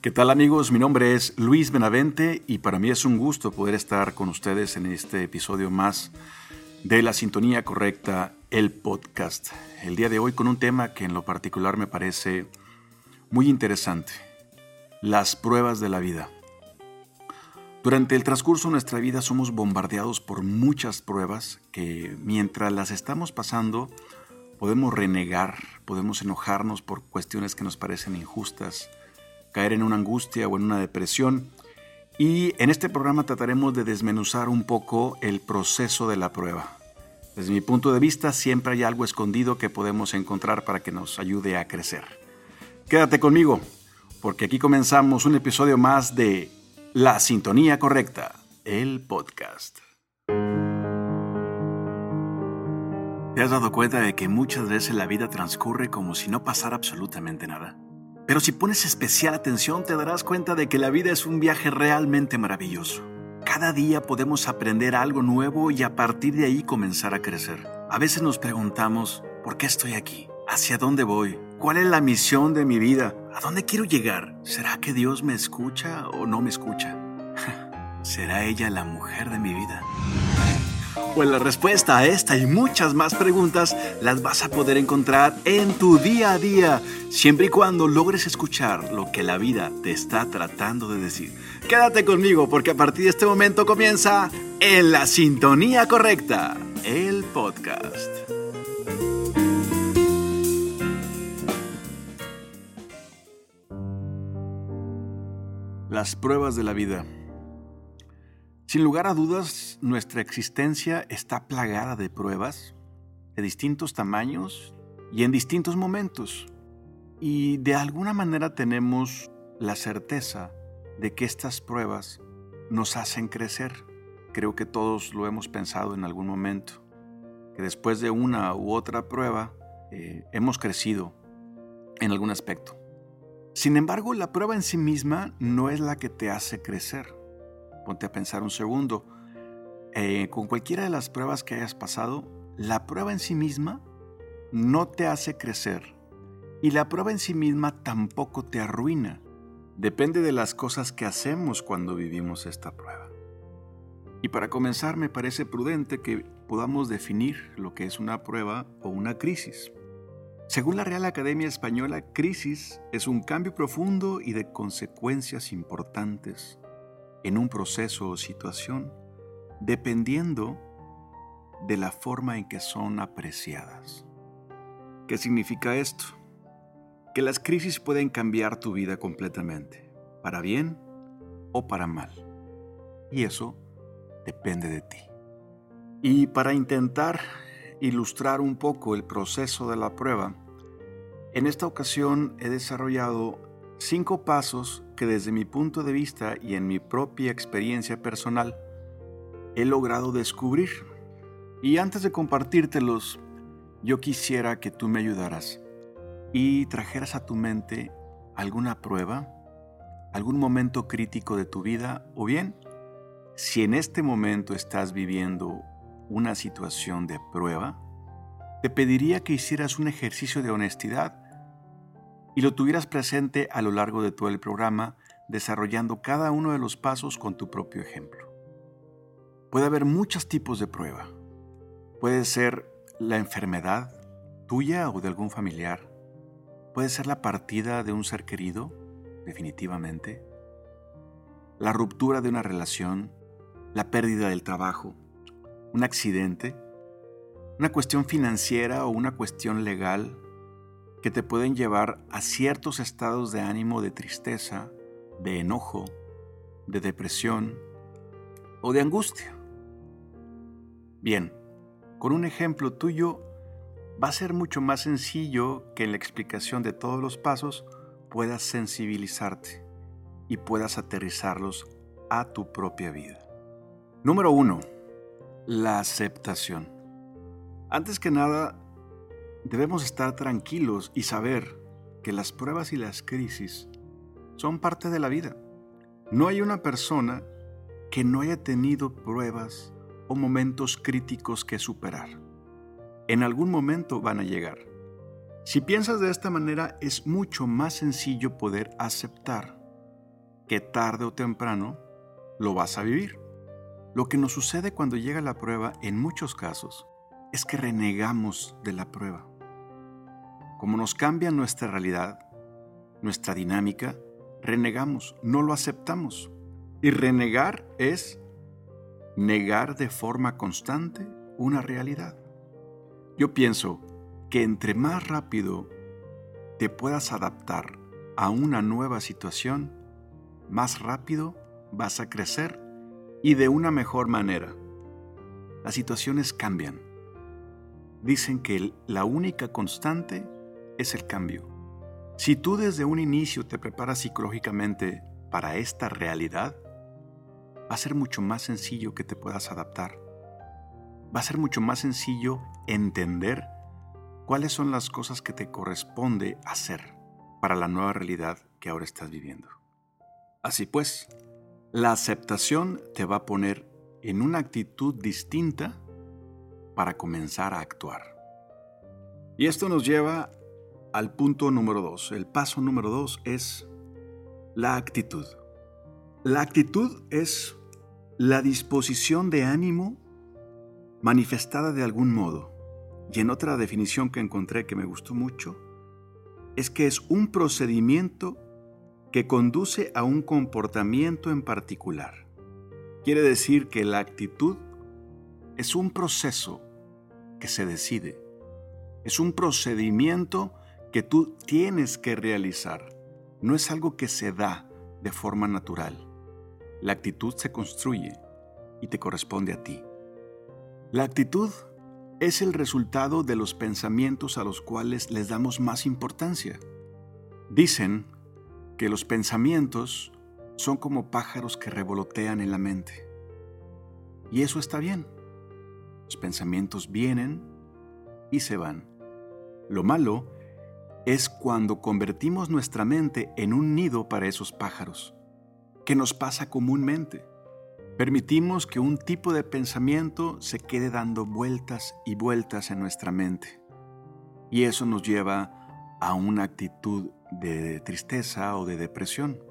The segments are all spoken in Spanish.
¿Qué tal amigos? Mi nombre es Luis Benavente y para mí es un gusto poder estar con ustedes en este episodio más de La Sintonía Correcta, el podcast. El día de hoy con un tema que en lo particular me parece muy interesante, las pruebas de la vida. Durante el transcurso de nuestra vida somos bombardeados por muchas pruebas que mientras las estamos pasando podemos renegar, podemos enojarnos por cuestiones que nos parecen injustas, caer en una angustia o en una depresión. Y en este programa trataremos de desmenuzar un poco el proceso de la prueba. Desde mi punto de vista, siempre hay algo escondido que podemos encontrar para que nos ayude a crecer. Quédate conmigo, porque aquí comenzamos un episodio más de La Sintonía Correcta, el podcast. ¿Te has dado cuenta de que muchas veces la vida transcurre como si no pasara absolutamente nada? Pero si pones especial atención te darás cuenta de que la vida es un viaje realmente maravilloso. Cada día podemos aprender algo nuevo y a partir de ahí comenzar a crecer. A veces nos preguntamos, ¿por qué estoy aquí? ¿Hacia dónde voy? ¿Cuál es la misión de mi vida? ¿A dónde quiero llegar? ¿Será que Dios me escucha o no me escucha? ¿Será ella la mujer de mi vida? Pues la respuesta a esta y muchas más preguntas las vas a poder encontrar en tu día a día, siempre y cuando logres escuchar lo que la vida te está tratando de decir. Quédate conmigo porque a partir de este momento comienza En la Sintonía Correcta, el podcast. Las pruebas de la vida. Sin lugar a dudas, nuestra existencia está plagada de pruebas de distintos tamaños y en distintos momentos. Y de alguna manera tenemos la certeza de que estas pruebas nos hacen crecer. Creo que todos lo hemos pensado en algún momento, que después de una u otra prueba eh, hemos crecido en algún aspecto. Sin embargo, la prueba en sí misma no es la que te hace crecer ponte a pensar un segundo. Eh, con cualquiera de las pruebas que hayas pasado, la prueba en sí misma no te hace crecer y la prueba en sí misma tampoco te arruina. Depende de las cosas que hacemos cuando vivimos esta prueba. Y para comenzar me parece prudente que podamos definir lo que es una prueba o una crisis. Según la Real Academia Española, crisis es un cambio profundo y de consecuencias importantes en un proceso o situación dependiendo de la forma en que son apreciadas. ¿Qué significa esto? Que las crisis pueden cambiar tu vida completamente, para bien o para mal. Y eso depende de ti. Y para intentar ilustrar un poco el proceso de la prueba, en esta ocasión he desarrollado cinco pasos que desde mi punto de vista y en mi propia experiencia personal he logrado descubrir. Y antes de compartírtelos, yo quisiera que tú me ayudaras y trajeras a tu mente alguna prueba, algún momento crítico de tu vida o bien, si en este momento estás viviendo una situación de prueba, te pediría que hicieras un ejercicio de honestidad y lo tuvieras presente a lo largo de todo el programa, desarrollando cada uno de los pasos con tu propio ejemplo. Puede haber muchos tipos de prueba. Puede ser la enfermedad tuya o de algún familiar. Puede ser la partida de un ser querido, definitivamente. La ruptura de una relación, la pérdida del trabajo, un accidente, una cuestión financiera o una cuestión legal que te pueden llevar a ciertos estados de ánimo de tristeza, de enojo, de depresión o de angustia. Bien, con un ejemplo tuyo va a ser mucho más sencillo que en la explicación de todos los pasos puedas sensibilizarte y puedas aterrizarlos a tu propia vida. Número uno, la aceptación. Antes que nada, Debemos estar tranquilos y saber que las pruebas y las crisis son parte de la vida. No hay una persona que no haya tenido pruebas o momentos críticos que superar. En algún momento van a llegar. Si piensas de esta manera, es mucho más sencillo poder aceptar que tarde o temprano lo vas a vivir. Lo que nos sucede cuando llega la prueba en muchos casos es que renegamos de la prueba. Como nos cambia nuestra realidad, nuestra dinámica, renegamos, no lo aceptamos. Y renegar es negar de forma constante una realidad. Yo pienso que entre más rápido te puedas adaptar a una nueva situación, más rápido vas a crecer y de una mejor manera. Las situaciones cambian. Dicen que la única constante es el cambio. Si tú desde un inicio te preparas psicológicamente para esta realidad, va a ser mucho más sencillo que te puedas adaptar. Va a ser mucho más sencillo entender cuáles son las cosas que te corresponde hacer para la nueva realidad que ahora estás viviendo. Así pues, la aceptación te va a poner en una actitud distinta para comenzar a actuar. Y esto nos lleva al punto número dos. El paso número dos es la actitud. La actitud es la disposición de ánimo manifestada de algún modo. Y en otra definición que encontré que me gustó mucho, es que es un procedimiento que conduce a un comportamiento en particular. Quiere decir que la actitud es un proceso que se decide, es un procedimiento que tú tienes que realizar, no es algo que se da de forma natural. La actitud se construye y te corresponde a ti. La actitud es el resultado de los pensamientos a los cuales les damos más importancia. Dicen que los pensamientos son como pájaros que revolotean en la mente. Y eso está bien. Los pensamientos vienen y se van. Lo malo es cuando convertimos nuestra mente en un nido para esos pájaros que nos pasa comúnmente. Permitimos que un tipo de pensamiento se quede dando vueltas y vueltas en nuestra mente. Y eso nos lleva a una actitud de tristeza o de depresión.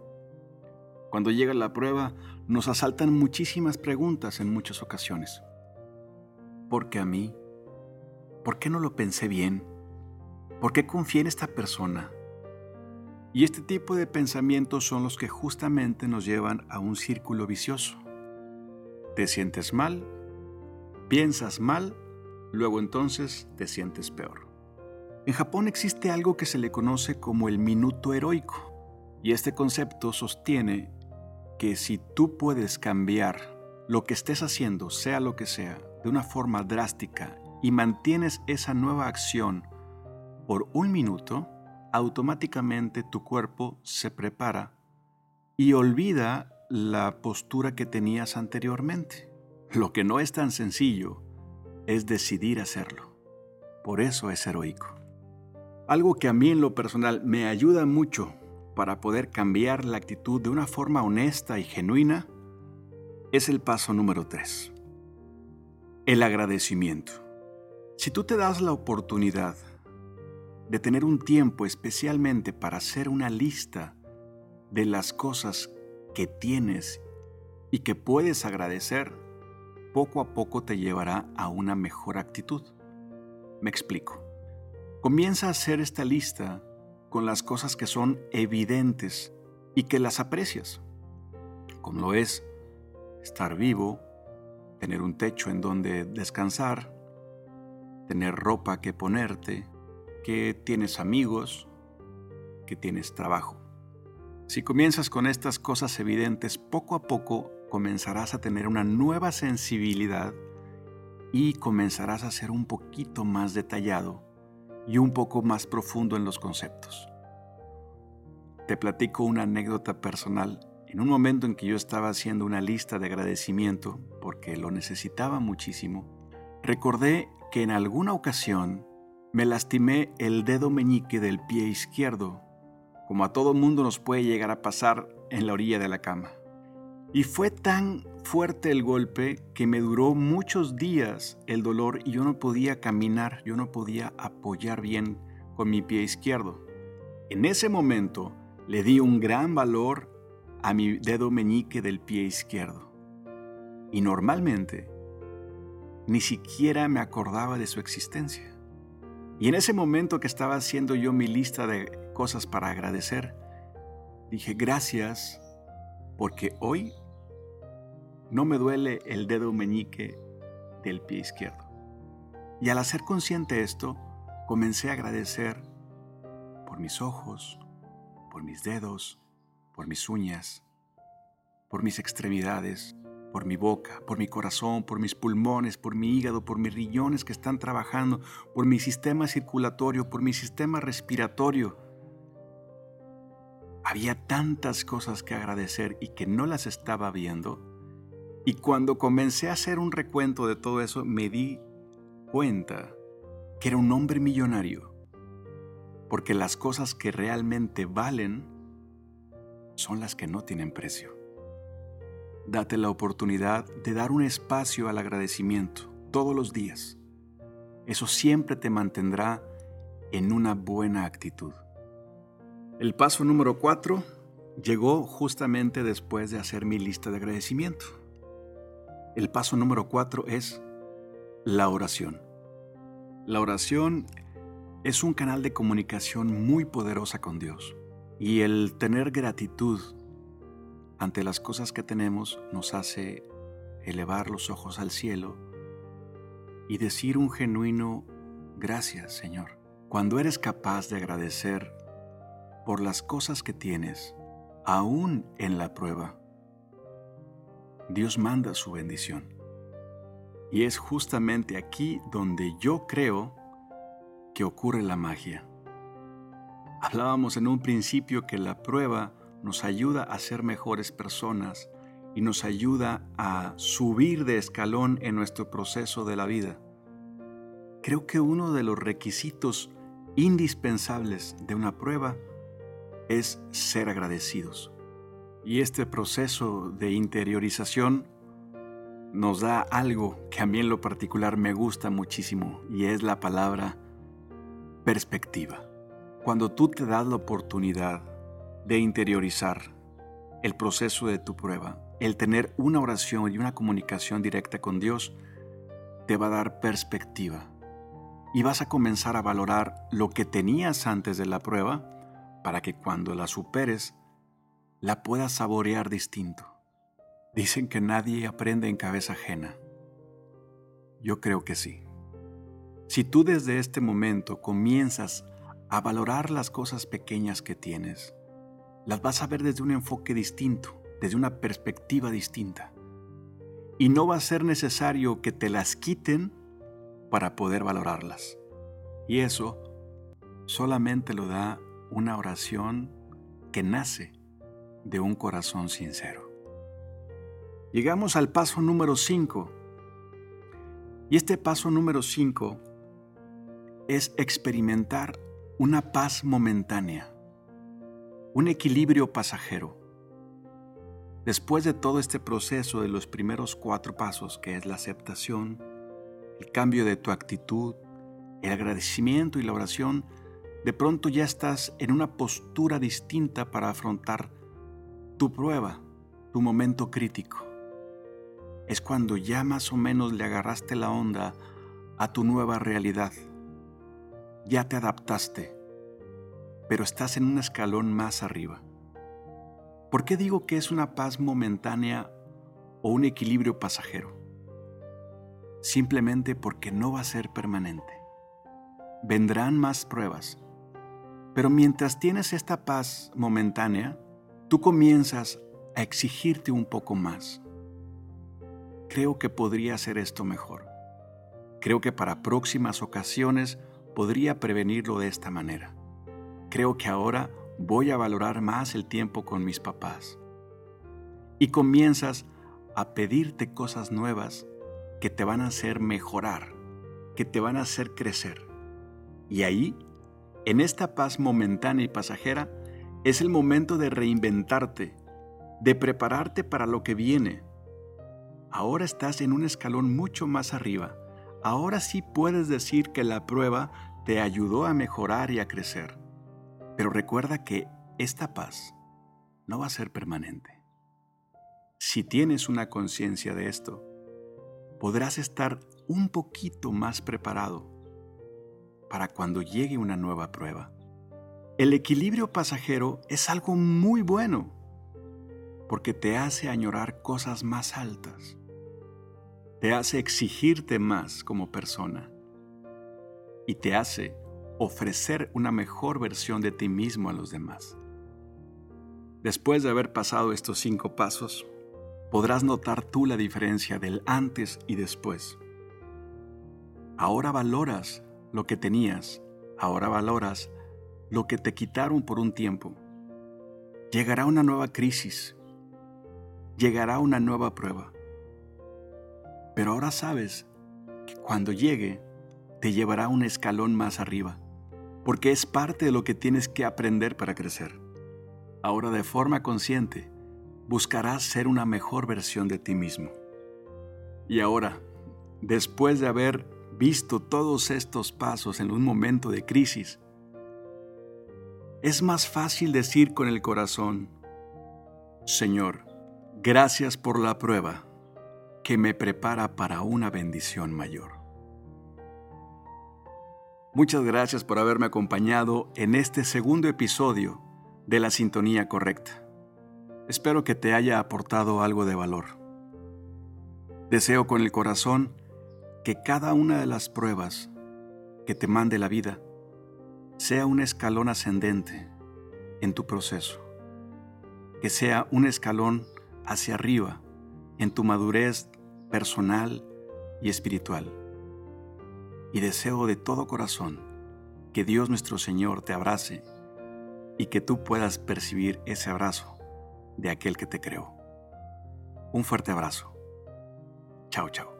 Cuando llega la prueba, nos asaltan muchísimas preguntas en muchas ocasiones. ¿Por qué a mí? ¿Por qué no lo pensé bien? ¿Por qué confié en esta persona? Y este tipo de pensamientos son los que justamente nos llevan a un círculo vicioso. Te sientes mal, piensas mal, luego entonces te sientes peor. En Japón existe algo que se le conoce como el minuto heroico, y este concepto sostiene que si tú puedes cambiar lo que estés haciendo, sea lo que sea, de una forma drástica y mantienes esa nueva acción por un minuto, automáticamente tu cuerpo se prepara y olvida la postura que tenías anteriormente. Lo que no es tan sencillo es decidir hacerlo. Por eso es heroico. Algo que a mí en lo personal me ayuda mucho para poder cambiar la actitud de una forma honesta y genuina es el paso número 3. El agradecimiento. Si tú te das la oportunidad de tener un tiempo especialmente para hacer una lista de las cosas que tienes y que puedes agradecer, poco a poco te llevará a una mejor actitud. Me explico. Comienza a hacer esta lista con las cosas que son evidentes y que las aprecias, como lo es estar vivo, tener un techo en donde descansar, tener ropa que ponerte, que tienes amigos, que tienes trabajo. Si comienzas con estas cosas evidentes, poco a poco comenzarás a tener una nueva sensibilidad y comenzarás a ser un poquito más detallado y un poco más profundo en los conceptos. Te platico una anécdota personal. En un momento en que yo estaba haciendo una lista de agradecimiento, porque lo necesitaba muchísimo, recordé que en alguna ocasión me lastimé el dedo meñique del pie izquierdo, como a todo mundo nos puede llegar a pasar en la orilla de la cama. Y fue tan fuerte el golpe que me duró muchos días el dolor y yo no podía caminar, yo no podía apoyar bien con mi pie izquierdo. En ese momento le di un gran valor a mi dedo meñique del pie izquierdo. Y normalmente ni siquiera me acordaba de su existencia. Y en ese momento que estaba haciendo yo mi lista de cosas para agradecer, dije gracias porque hoy no me duele el dedo meñique del pie izquierdo. Y al hacer consciente esto, comencé a agradecer por mis ojos, por mis dedos, por mis uñas, por mis extremidades, por mi boca, por mi corazón, por mis pulmones, por mi hígado, por mis riñones que están trabajando, por mi sistema circulatorio, por mi sistema respiratorio. Había tantas cosas que agradecer y que no las estaba viendo. Y cuando comencé a hacer un recuento de todo eso, me di cuenta que era un hombre millonario. Porque las cosas que realmente valen son las que no tienen precio. Date la oportunidad de dar un espacio al agradecimiento todos los días. Eso siempre te mantendrá en una buena actitud. El paso número cuatro llegó justamente después de hacer mi lista de agradecimiento. El paso número cuatro es la oración. La oración es un canal de comunicación muy poderosa con Dios y el tener gratitud ante las cosas que tenemos nos hace elevar los ojos al cielo y decir un genuino gracias Señor. Cuando eres capaz de agradecer por las cosas que tienes, aún en la prueba, Dios manda su bendición. Y es justamente aquí donde yo creo que ocurre la magia. Hablábamos en un principio que la prueba nos ayuda a ser mejores personas y nos ayuda a subir de escalón en nuestro proceso de la vida. Creo que uno de los requisitos indispensables de una prueba es ser agradecidos. Y este proceso de interiorización nos da algo que a mí en lo particular me gusta muchísimo y es la palabra perspectiva. Cuando tú te das la oportunidad de interiorizar el proceso de tu prueba, el tener una oración y una comunicación directa con Dios, te va a dar perspectiva y vas a comenzar a valorar lo que tenías antes de la prueba para que cuando la superes, la puedas saborear distinto. Dicen que nadie aprende en cabeza ajena. Yo creo que sí. Si tú desde este momento comienzas a valorar las cosas pequeñas que tienes, las vas a ver desde un enfoque distinto, desde una perspectiva distinta. Y no va a ser necesario que te las quiten para poder valorarlas. Y eso solamente lo da una oración que nace de un corazón sincero. Llegamos al paso número 5. Y este paso número 5 es experimentar una paz momentánea un equilibrio pasajero. Después de todo este proceso de los primeros cuatro pasos, que es la aceptación, el cambio de tu actitud, el agradecimiento y la oración, de pronto ya estás en una postura distinta para afrontar tu prueba, tu momento crítico. Es cuando ya más o menos le agarraste la onda a tu nueva realidad. Ya te adaptaste pero estás en un escalón más arriba. ¿Por qué digo que es una paz momentánea o un equilibrio pasajero? Simplemente porque no va a ser permanente. Vendrán más pruebas, pero mientras tienes esta paz momentánea, tú comienzas a exigirte un poco más. Creo que podría hacer esto mejor. Creo que para próximas ocasiones podría prevenirlo de esta manera. Creo que ahora voy a valorar más el tiempo con mis papás. Y comienzas a pedirte cosas nuevas que te van a hacer mejorar, que te van a hacer crecer. Y ahí, en esta paz momentánea y pasajera, es el momento de reinventarte, de prepararte para lo que viene. Ahora estás en un escalón mucho más arriba. Ahora sí puedes decir que la prueba te ayudó a mejorar y a crecer. Pero recuerda que esta paz no va a ser permanente. Si tienes una conciencia de esto, podrás estar un poquito más preparado para cuando llegue una nueva prueba. El equilibrio pasajero es algo muy bueno porque te hace añorar cosas más altas, te hace exigirte más como persona y te hace ofrecer una mejor versión de ti mismo a los demás. Después de haber pasado estos cinco pasos, podrás notar tú la diferencia del antes y después. Ahora valoras lo que tenías, ahora valoras lo que te quitaron por un tiempo. Llegará una nueva crisis, llegará una nueva prueba. Pero ahora sabes que cuando llegue, te llevará un escalón más arriba, porque es parte de lo que tienes que aprender para crecer. Ahora de forma consciente, buscarás ser una mejor versión de ti mismo. Y ahora, después de haber visto todos estos pasos en un momento de crisis, es más fácil decir con el corazón, Señor, gracias por la prueba que me prepara para una bendición mayor. Muchas gracias por haberme acompañado en este segundo episodio de la sintonía correcta. Espero que te haya aportado algo de valor. Deseo con el corazón que cada una de las pruebas que te mande la vida sea un escalón ascendente en tu proceso, que sea un escalón hacia arriba en tu madurez personal y espiritual. Y deseo de todo corazón que Dios nuestro Señor te abrace y que tú puedas percibir ese abrazo de aquel que te creó. Un fuerte abrazo. Chao, chao.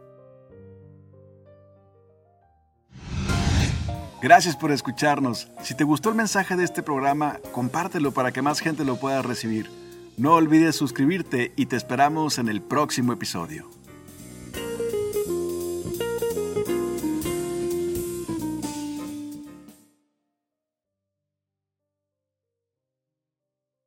Gracias por escucharnos. Si te gustó el mensaje de este programa, compártelo para que más gente lo pueda recibir. No olvides suscribirte y te esperamos en el próximo episodio.